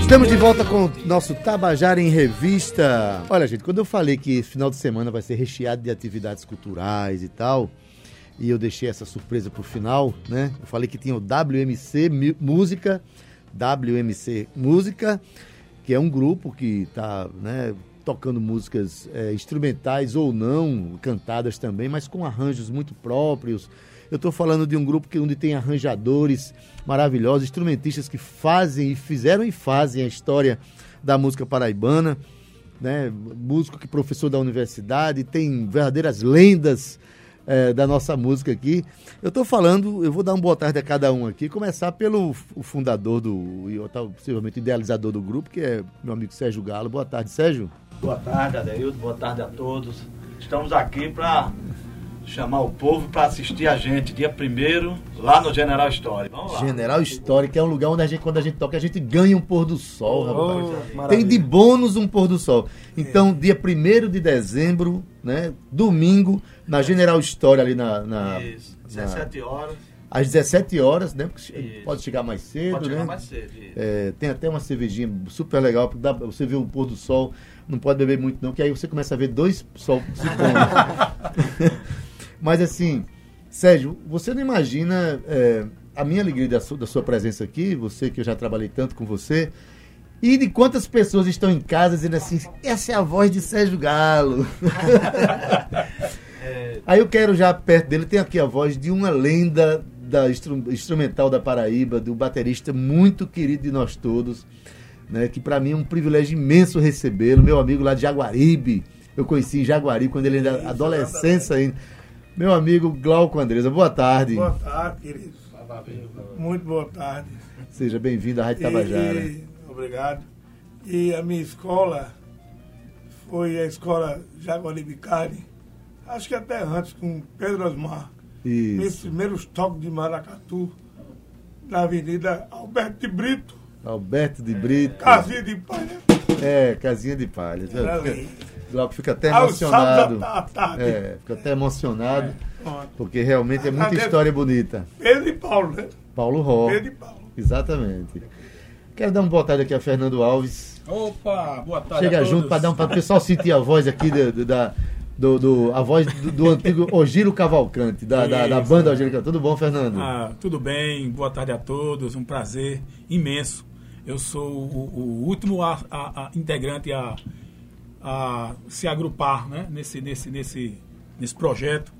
Estamos de volta com o nosso Tabajara em Revista. Olha, gente, quando eu falei que esse final de semana vai ser recheado de atividades culturais e tal, e eu deixei essa surpresa pro final, né? Eu falei que tinha o WMC Música, WMC Música, que é um grupo que está né, tocando músicas é, instrumentais ou não, cantadas também, mas com arranjos muito próprios. Eu estou falando de um grupo que onde tem arranjadores maravilhosos, instrumentistas que fazem e fizeram e fazem a história da música paraibana, né? Músico que é professor da universidade, tem verdadeiras lendas é, da nossa música aqui. Eu estou falando, eu vou dar uma boa tarde a cada um aqui, começar pelo fundador do, e possivelmente idealizador do grupo, que é meu amigo Sérgio Galo. Boa tarde, Sérgio. Boa tarde, Adeildo. Boa tarde a todos. Estamos aqui para chamar o povo para assistir a gente dia primeiro lá no General Story. Vamos lá. General Story, que é um lugar onde a gente, quando a gente toca, a gente ganha um pôr do sol, oh, rapaz. Tem de bônus um pôr do sol. Então, é. dia 1 de dezembro, né? Domingo, na General Story ali na. na Isso, 17 na, horas. Às 17 horas, né? Porque isso. pode chegar mais cedo, pode né? Chegar mais cedo. É, tem até uma cervejinha super legal, porque dá, você vê o pôr do sol, não pode beber muito não, que aí você começa a ver dois sol se pondo. Mas assim, Sérgio, você não imagina é, a minha alegria da sua, da sua presença aqui, você que eu já trabalhei tanto com você, e de quantas pessoas estão em casa dizendo assim, essa é a voz de Sérgio Galo. é... Aí eu quero já perto dele, tem aqui a voz de uma lenda da instru instrumental da Paraíba, do baterista muito querido de nós todos, né, que para mim é um privilégio imenso recebê-lo, meu amigo lá de Jaguaribe. Eu conheci em Jaguaribe quando ele era adolescência ainda. Meu amigo Glauco Andresa, boa tarde. Boa tarde, querido. Muito boa tarde. Seja bem-vindo à Rádio Tabajara. E, obrigado. E a minha escola foi a escola Jaguaribe Cari, acho que até antes, com Pedro Osmar. Isso. Meus primeiros toques de maracatu na Avenida Alberto de Brito. Alberto de Brito. Casinha de palha. É, casinha de palha. Glauco fica até emocionado. É, fica até emocionado. É. Porque realmente é muita história bonita. Pedro e Paulo, né? Paulo Ró. Pedro e Paulo. Exatamente. Quero dar uma boa tarde aqui a Fernando Alves. Opa, boa tarde. Chega junto para dar um para o pessoal sentir a voz aqui do, da, do, do, a voz do, do antigo Ogiro Cavalcante, da, da, da, banda Ogiro Cavalcante. Tudo bom, Fernando? Ah, tudo bem, boa tarde a todos, um prazer imenso. Eu sou o, o último a, a, a integrante a a se agrupar né, nesse, nesse, nesse, nesse projeto.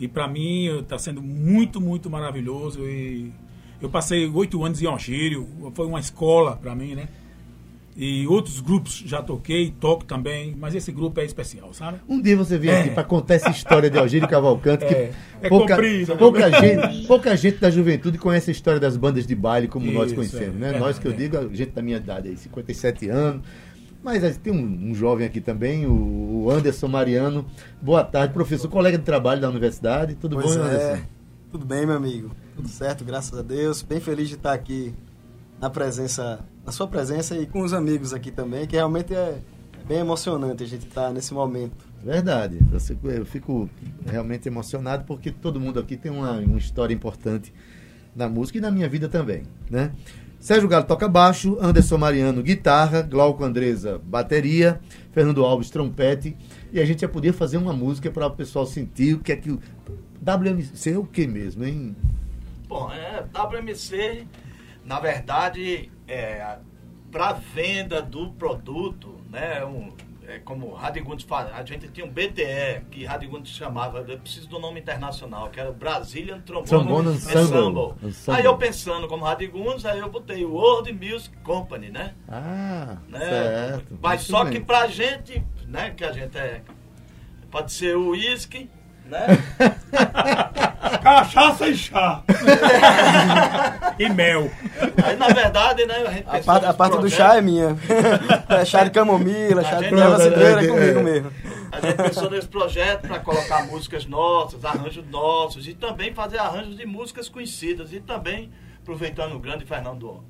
E para mim está sendo muito, muito maravilhoso. E eu passei oito anos em Algírio, foi uma escola para mim, né? E outros grupos já toquei, toco também, mas esse grupo é especial, sabe? Um dia você vem é. aqui para contar essa história de Algírio Cavalcante, que é, é pouca, comprido, pouca, gente, pouca gente da juventude conhece a história das bandas de baile como Isso, nós conhecemos, é, né? nós que eu digo, a gente da minha idade aí, 57 anos, mas tem um, um, jovem aqui também, o Anderson Mariano. Boa tarde, professor, colega de trabalho da universidade. Tudo pois bom, é. Anderson? Tudo bem, meu amigo. Tudo certo, graças a Deus. Bem feliz de estar aqui na presença, na sua presença e com os amigos aqui também, que realmente é bem emocionante a gente estar nesse momento. Verdade. Eu fico realmente emocionado porque todo mundo aqui tem uma, uma história importante na música e na minha vida também, né? Sérgio Galo toca baixo, Anderson Mariano guitarra, Glauco Andresa bateria, Fernando Alves trompete. E a gente já podia fazer uma música para o pessoal sentir o que é que o WMC é o que mesmo, hein? Bom, é, WMC, na verdade, é para venda do produto, né? Um, é, como Radigundes faz, a gente tinha um BTE que Radigundes chamava, eu preciso do nome internacional, que era Brazilian Trombone, Trombone Ensemble. Ensemble. Aí eu pensando como Radigundes, aí eu botei World Music Company, né? Ah, né? certo. Mas Muito só bem. que pra gente, né, que a gente é, pode ser o uísque, né? Cachaça e chá. e mel. Aí, na verdade, né, a gente A, parte, a parte do chá é minha. É chá de camomila, chá de cidreira é comigo mesmo. A gente pensou nesse projeto para colocar músicas nossas, arranjos nossos e também fazer arranjos de músicas conhecidas e também aproveitando o grande Fernando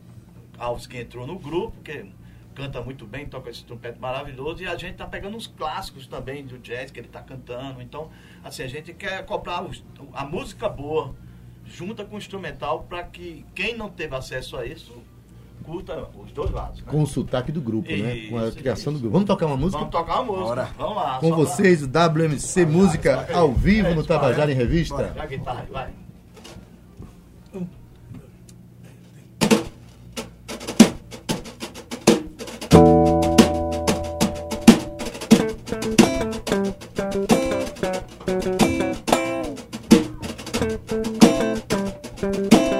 Alves que entrou no grupo, que canta muito bem, toca esse trompete maravilhoso, e a gente tá pegando uns clássicos também do jazz que ele tá cantando. Então, assim, a gente quer comprar a música boa, junta com o instrumental para que quem não teve acesso a isso curta os dois lados. Né? Com o sotaque do grupo, Isso, né? Com a criação isso. do grupo. Vamos tocar uma música? Vamos tocar uma música. Bora. Vamos lá. Com só pra- vocês, o WMC Música ao vivo no Tabajara em Revista. Bora, a guitarra, vai. Ah,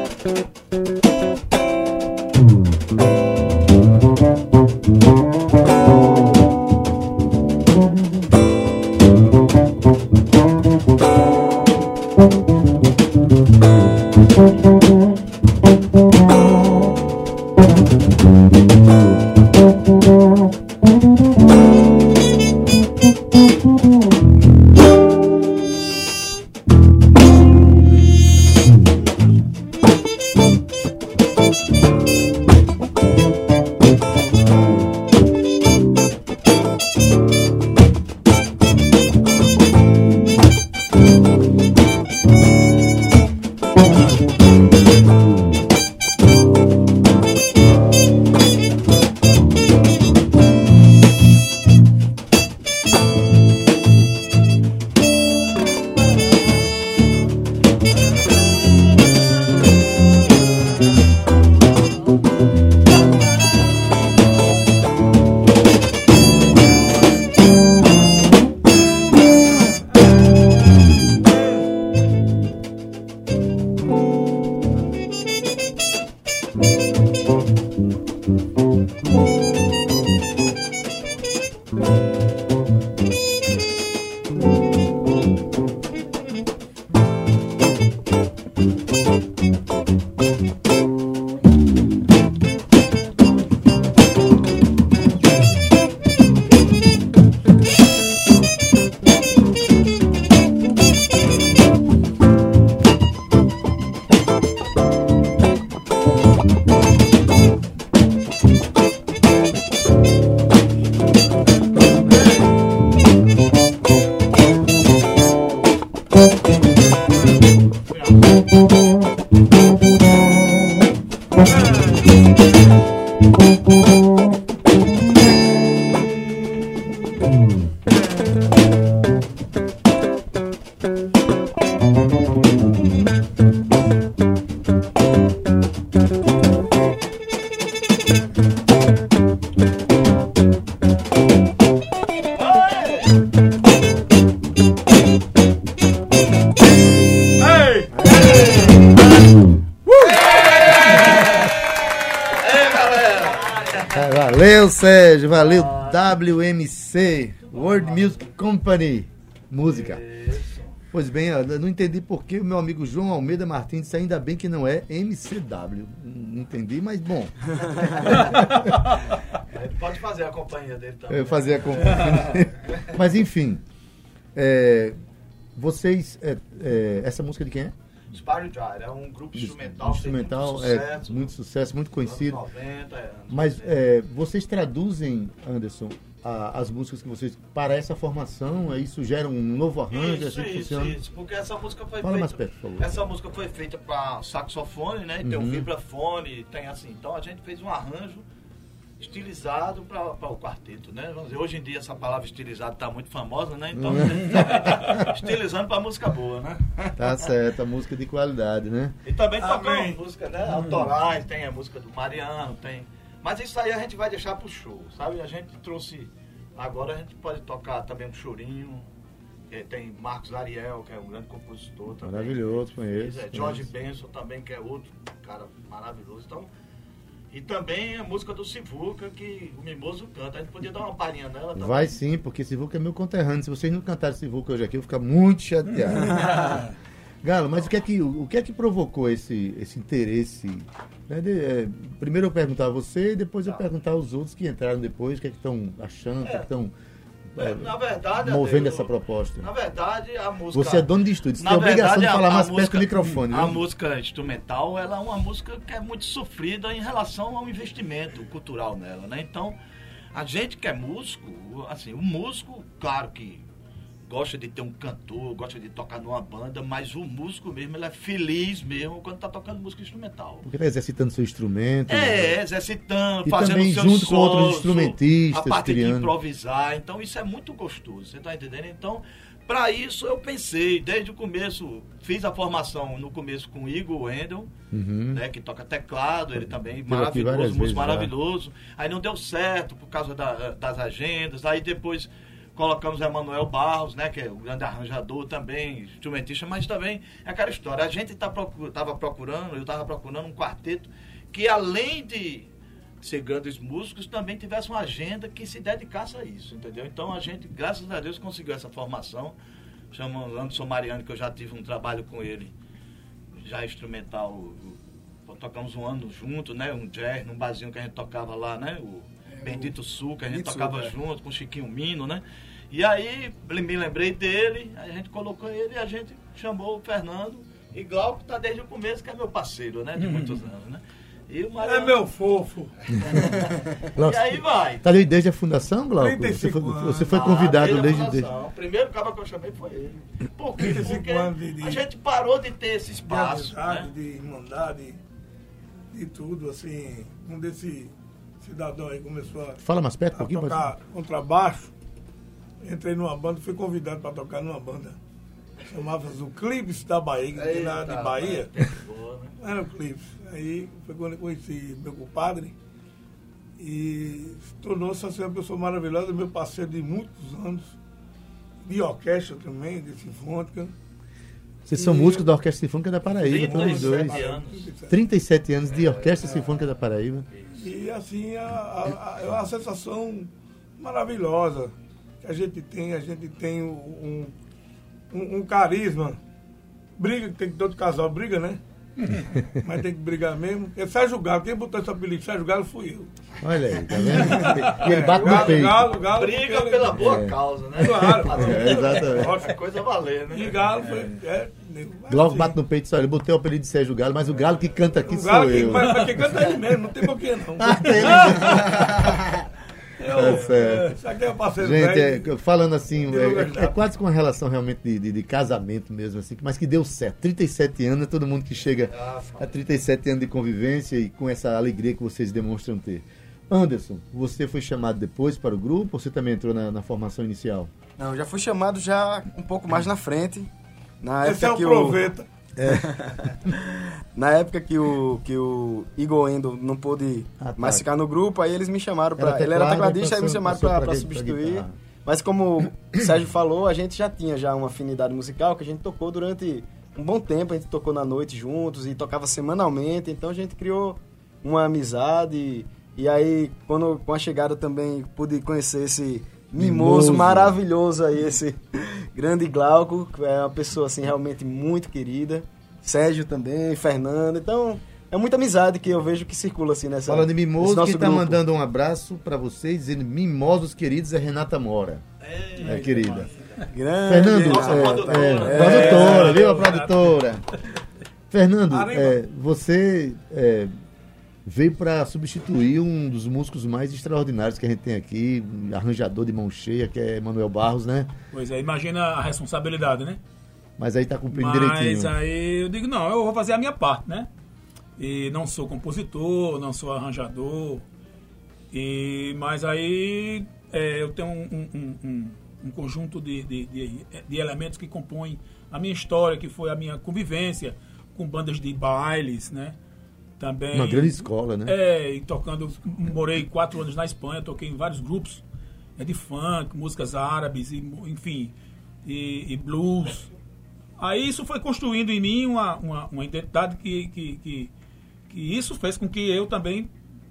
WMC, World Music Company. Música. Pois bem, eu não entendi por que o meu amigo João Almeida Martins disse ainda bem que não é MCW. Não entendi, mas bom. Pode fazer a companhia dele também. Eu fazia com. mas enfim. é, vocês. é, é, essa música de quem é? Gyre é um grupo instrumental, Instrumental, muito é sucesso, muito sucesso, muito conhecido. anos 90, é, anos Mas 90. é, vocês traduzem, Anderson, a- as músicas que vocês para essa formação, aí isso gera um novo arranjo, é Isso, assim que isso, funciona. isso, porque essa música foi Fala mais feita. perto, por favor. Essa música foi feita para saxofone, né? E tem Uhum. um vibrafone, tem assim. Então a gente fez um arranjo estilizado para o quarteto, né? Vamos dizer, hoje em dia essa palavra estilizado está muito famosa, né? Então estilizando para música boa, né? Tá certo, a música de qualidade, né? E também tocamos música, né? Autorais, tem a música do Mariano, tem. Mas isso aí a gente vai deixar pro show, sabe? A gente trouxe. Agora a gente pode tocar também um chorinho. Tem Marcos Ariel, que é um grande compositor também. Maravilhoso, conheço. É, George Benson também, que é outro cara maravilhoso. Então, e também a música do Sivuca, que o Mimoso canta. A gente podia dar uma palhinha nela também. Vai sim, porque Sivuca é meu conterrâneo. Se vocês não cantarem Sivuca hoje aqui, eu vou ficar muito chateado. Galo, mas o que é que, o que, é que provocou esse, esse interesse? né, de- é, primeiro eu perguntar a você e depois eu Tá. perguntar aos outros que entraram depois, o que é que estão achando, o que é que estão É, na verdade, movendo Ade, essa proposta. Na verdade, a música. Você é dono de estúdio, você Na tem a obrigação de falar a- a mais perto música- do microfone. A viu? música instrumental, ela é uma música que é muito sofrida em relação ao investimento cultural nela, né? Então, a gente que é músico, assim, o músico, claro que gosta de ter um cantor, gosta de tocar numa banda, mas o músico mesmo, ele é feliz mesmo quando tá tocando música instrumental. Porque tá exercitando seu instrumento. É, né? exercitando, e fazendo também seus junto com outros instrumentistas, a parte criando. de improvisar. Então isso é muito gostoso, você tá entendendo? Então, para isso eu pensei, desde o começo, fiz a formação no começo com o Igor Wendel, Uhum. né, que toca teclado, ele também maravilhoso, músico maravilhoso. Aí não deu certo por causa da- das agendas. Aí depois colocamos Emanuel Barros, né, que é o grande arranjador também, instrumentista, mas também é aquela história. A gente tá procu- tava procurando, eu estava procurando um quarteto que além de ser grandes músicos, também tivesse uma agenda que se dedicasse a isso, entendeu? Então a gente, graças a Deus, conseguiu essa formação. Chama o Anderson Mariano, que eu já tive um trabalho com ele, já instrumental. Tocamos um ano junto, né? Um jazz, num barzinho que a gente tocava lá, né? O Bendito Sul, que a gente Bendito tocava Sul, é. junto com o Chiquinho Mino, né? E aí me lembrei dele, a gente colocou ele e a gente chamou o Fernando e Glauco tá desde o começo, que é meu parceiro, né? De muitos anos, né? E o É Mariano- meu fofo. E aí vai. Tá ali desde a fundação, Glauco? 35 Você foi, anos. você foi Ah, convidado desde a desde, desde... fundação. O primeiro cara que eu chamei foi ele. Por quê? 35 Porque de- de- a gente parou de ter esse De espaço. amizade, Né? de irmandade, de tudo, assim. Um desse cidadão aí começou a, Fala mais perto um a pouquinho. pode- tocar contrabaixo. Entrei numa banda, fui convidado para tocar numa banda. Chamava-se o Clipes da Bahia, que tem lá de Bahia. boa, né? Era o Clipes. Aí foi quando eu conheci meu compadre. E se tornou-se assim, uma pessoa maravilhosa, meu parceiro de muitos anos. De orquestra também, de sinfônica. Vocês são E- músicos da Orquestra Sinfônica da Paraíba, todos os 37 dois. anos. 37 anos de Orquestra Sinfônica da Paraíba. E assim, a, a, a- é uma sensação maravilhosa que a gente tem, a gente tem um, um, um carisma. Briga, que tem que todo casal briga, né? Mas tem que brigar mesmo. É Sérgio Galo, quem botou esse apelido de Sérgio Galo fui eu. Olha aí, tá vendo? E ele bate no Galo, peito. Galo, Galo. Briga porque pela ele- boa É. causa, né? Claro. É, exatamente. Outra coisa valer, né? E Galo foi. É, Glauco assim, bate no peito e só, ele botei o apelido de Sérgio Galo, mas o Galo que canta aqui o sou Galo que, eu. mas, mas quem canta é ele mesmo, não tem porquê não. Eu, Tá certo. Isso aqui é parceiro Gente, é, falando assim, é, é quase com uma relação realmente de, de- de casamento mesmo, assim, mas que deu certo. 37 anos, é todo mundo que chega a 37 anos de convivência e com essa alegria que vocês demonstram ter. Anderson, você foi chamado depois para o grupo ou você também entrou na, na formação inicial? Não, já fui chamado já um pouco mais na frente. Na Esse é época o que o, proveta. na época que o que o Igor Endo não pôde Ah, tá. mais ficar no grupo, aí eles me chamaram para ele era teclado, tecladista, aí me chamaram para pra pra substituir. guitarra. Mas como o Sérgio falou, a gente já tinha já uma afinidade musical que a gente tocou durante um bom tempo, a gente tocou na noite juntos e tocava semanalmente, então a gente criou uma amizade e aí quando com a chegada também pude conhecer esse mimoso, Mimoso. maravilhoso aí, esse grande Glauco, que é uma pessoa assim realmente muito querida. Sérgio também, Fernando, então é muita amizade que eu vejo que circula assim nessa Falando nesse mimoso, nosso quem está grupo. mandando um abraço para vocês, dizendo mimosos queridos, é Renata Mora. É, querida. Grande, Fernando, Nossa é, produtora. é, É. produtora, viu a produtora? Fernando, é, você é, veio para substituir um dos músicos mais extraordinários que a gente tem aqui, arranjador de mão cheia, que é Manuel Barros, né? Pois é, imagina a responsabilidade, né? Mas aí tá cumprindo Mas direitinho. aí eu digo, não, eu vou fazer a minha parte, né? E não sou compositor, não sou arranjador. E, mas aí é, eu tenho um, um- um- um- um conjunto de, de, de- de elementos que compõem a minha história, que foi a minha convivência com bandas de bailes, né? Também. Uma grande escola, né? É, e tocando. Morei quatro anos na Espanha, toquei em vários grupos é, de funk, músicas árabes, e, enfim, e, e blues. Aí isso foi construindo em mim uma, uma, uma identidade que, que, que, que isso fez com que eu também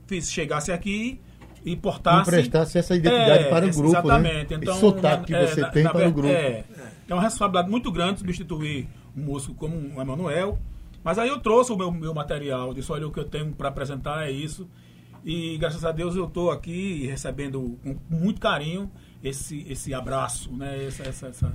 fiz, chegasse aqui e portasse. Emprestasse essa identidade É, para o grupo, Exatamente. né? Então, Esse sotaque que é, você na- tem na para o ver- grupo. É, é uma responsabilidade muito grande substituir um músico como o Emanuel. Mas aí eu trouxe o meu, meu material, disse, olha, o que eu tenho para apresentar é isso. E graças a Deus eu estou aqui recebendo com muito carinho esse, esse abraço, né? Essa, essa, essa-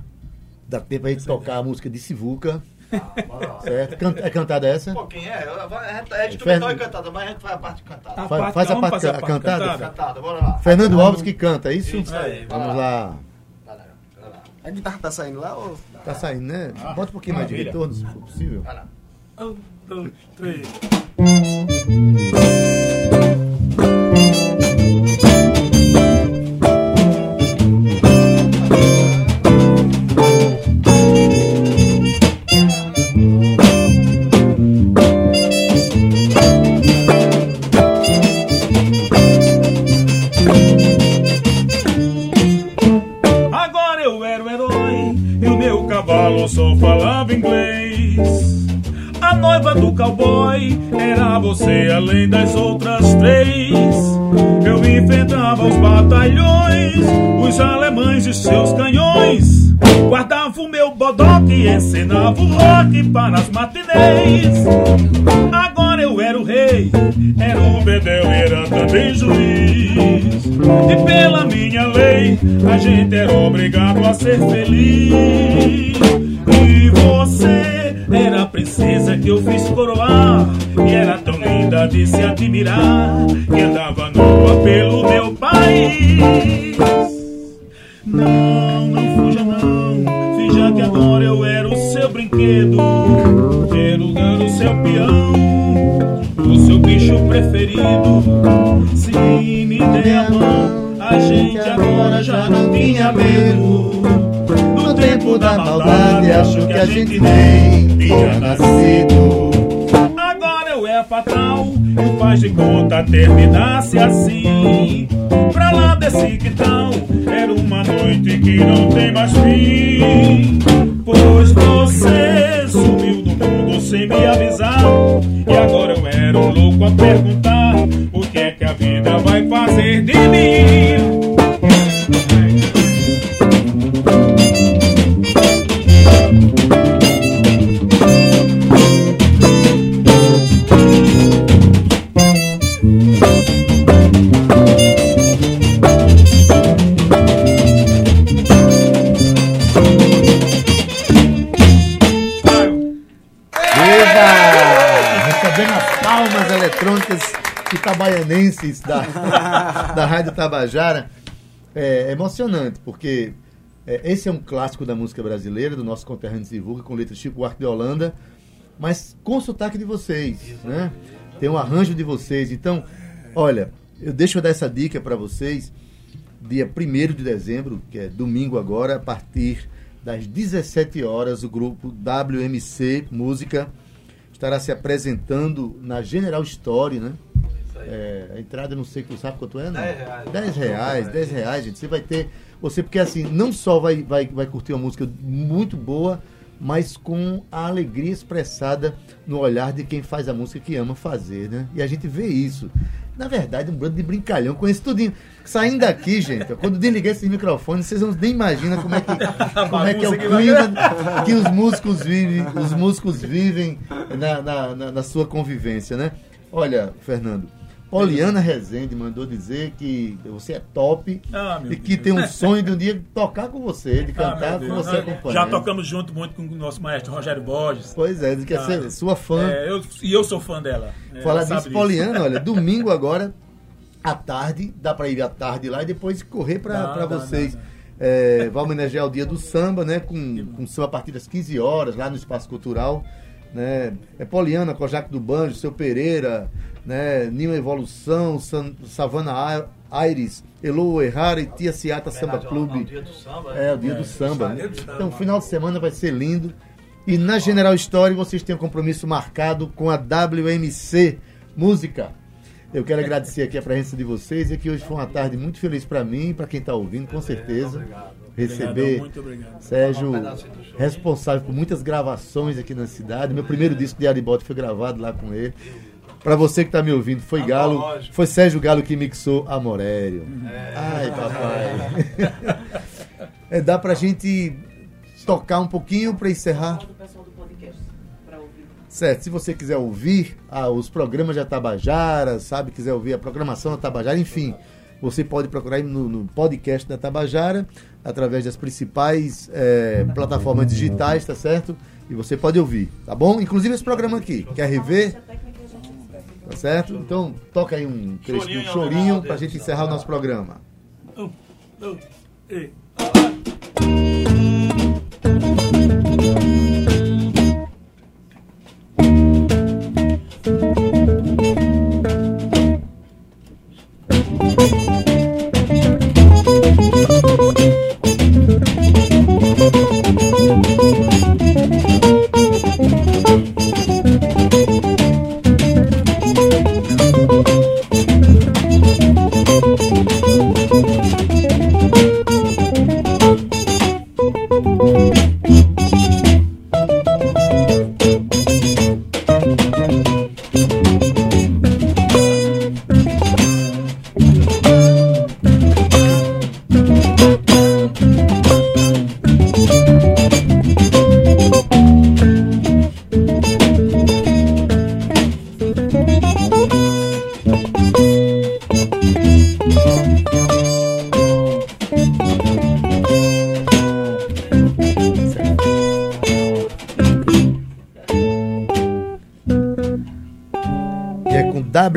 Dá tempo a gente tocar a música de Sivuca, Ah, bora lá. certo? Can- É cantada essa? Um pouquinho, é. A gente- É instrumental e cantada, mas a gente faz a parte cantada. A Faz- parte- faz a parte fazer ca- cantada? Cantada, bora lá. Fernando Alves que canta, é isso? Isso aí, Vamos lá. Vai lá, vai lá. A guitarra tá saindo lá ou. Tá saindo, né? Bota um pouquinho mais de retorno, se for possível. Vai lá. Um, dois, três. Seus canhões. Guardava o meu bodoque e ensinava o rock para as matinês. Agora eu era o rei, era o bedel, era também juiz. E pela minha lei, a gente era obrigado a ser feliz. E você era a princesa que eu fiz coroar. E era tão linda de se admirar, que andava nua pelo meu país. Não, não fuja não, finja que agora eu era o seu brinquedo. Era o seu peão, o seu bicho preferido. Se me der a mão, a gente agora já não tinha medo. No tempo da maldade, acho que a gente nem tinha nascido. Agora eu é fatal e faz de conta terminasse assim. Lá desse quintal era uma noite que não tem mais fim. Pois você sumiu do mundo sem me avisar. E agora eu era um louco a perguntar: o que é que a vida vai fazer de mim? Da, da Rádio Tabajara. É emocionante, porque é, esse é um clássico da música brasileira, do nosso conterrâneo de Vulga, com letra Chico Buarque de Holanda, mas com sotaque de vocês, né? Tem um arranjo de vocês. Então, olha, eu deixo eu dar essa dica para vocês. Dia 1 de dezembro, que é domingo agora, a partir das 17 horas, o grupo WMC Música estará se apresentando na General Story, né? É, a entrada, não sei, sabe quanto é? Não? 10 reais. 10 reais, 10 reais, gente. Você vai ter. Você, porque assim, não só vai, vai, vai curtir uma música muito boa, mas com a alegria expressada no olhar de quem faz a música que ama fazer, né? E a gente vê isso. Na verdade, um bando de brincalhão, conheço tudinho. Saindo daqui, gente, quando desliguei esses microfones, vocês não nem imaginam como é que, como é, que é o clima que os músicos vivem, os músicos vivem na, na, na- na sua convivência, né? Olha, Fernando, Poliana Rezende mandou dizer que você é top Ah, e que Deus. tem um sonho de um dia tocar com você, de Ah, cantar meu com você acompanhando. Já tocamos junto muito com o nosso maestro Rogério Borges. Pois é, diz que é Ah, ser sua fã. É, eu, e eu sou fã dela. É, Falar disso. Poliana, olha, domingo agora, à tarde, dá pra ir à tarde lá e depois correr dá, vocês. dá, dá. É, vai homenagear o dia do samba, né? Com, com samba a partir das 15 horas, lá no Espaço Cultural. Né? É Poliana, Cojaco do Banjo, Seu Pereira, né? Ninho Evolução, San, Savana Aires, Elo Errara e Tia Ciata Samba ao- ao Clube. dia do samba, É, o dia É, do samba. dia do samba. Então, o final de semana vai ser lindo. E na General Story vocês têm um compromisso marcado com a WMC Música. Eu quero agradecer aqui a presença de vocês e que hoje foi uma tarde muito feliz para mim e para quem está ouvindo, com certeza. Receber obrigado. Sérgio, responsável por muitas gravações aqui na cidade. Meu primeiro disco de Aribote foi gravado lá com ele. Para você que está me ouvindo, foi Galo, Antológico. foi Sérgio Galo que mixou Amorério. É. Ai, papai. É, dá pra gente tocar um pouquinho para encerrar? do pessoal do podcast pra ouvir. Certo, se você quiser ouvir ah, os programas da Tabajara, sabe, quiser ouvir a programação da Tabajara, enfim, você pode procurar aí no, no podcast da Tabajara, através das principais eh, plataformas digitais, tá certo? E você pode ouvir, tá bom? Inclusive esse programa aqui, quer rever, tá certo? Então toca aí um trecho Chorinho do chorinho pra gente Deus. encerrar o nosso programa. Um, dois, três.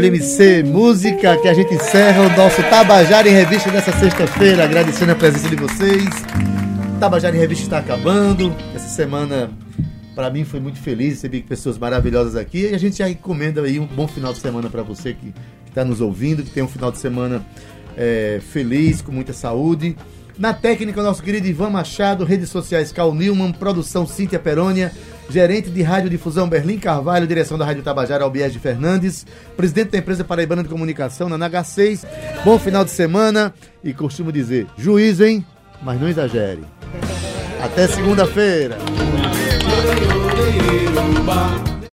WMC Música, que a gente encerra o nosso Tabajara em Revista dessa sexta-feira, agradecendo a presença de vocês. Tabajara em Revista está acabando. Essa semana, para mim, foi muito feliz, recebi pessoas maravilhosas aqui. E a gente já encomenda aí um bom final de semana para você que está nos ouvindo, que tem um final de semana é, feliz, com muita saúde. Na técnica, nosso querido Ivan Machado, redes sociais Cal Newman, produção Cíntia Perônia gerente de radiodifusão Berlim Carvalho, direção da Rádio Tabajara Albiés de Fernandes, presidente da empresa Paraibana de Comunicação, na NH6. Bom final de semana e costumo dizer, juízo, hein? Mas não exagere. Até segunda-feira.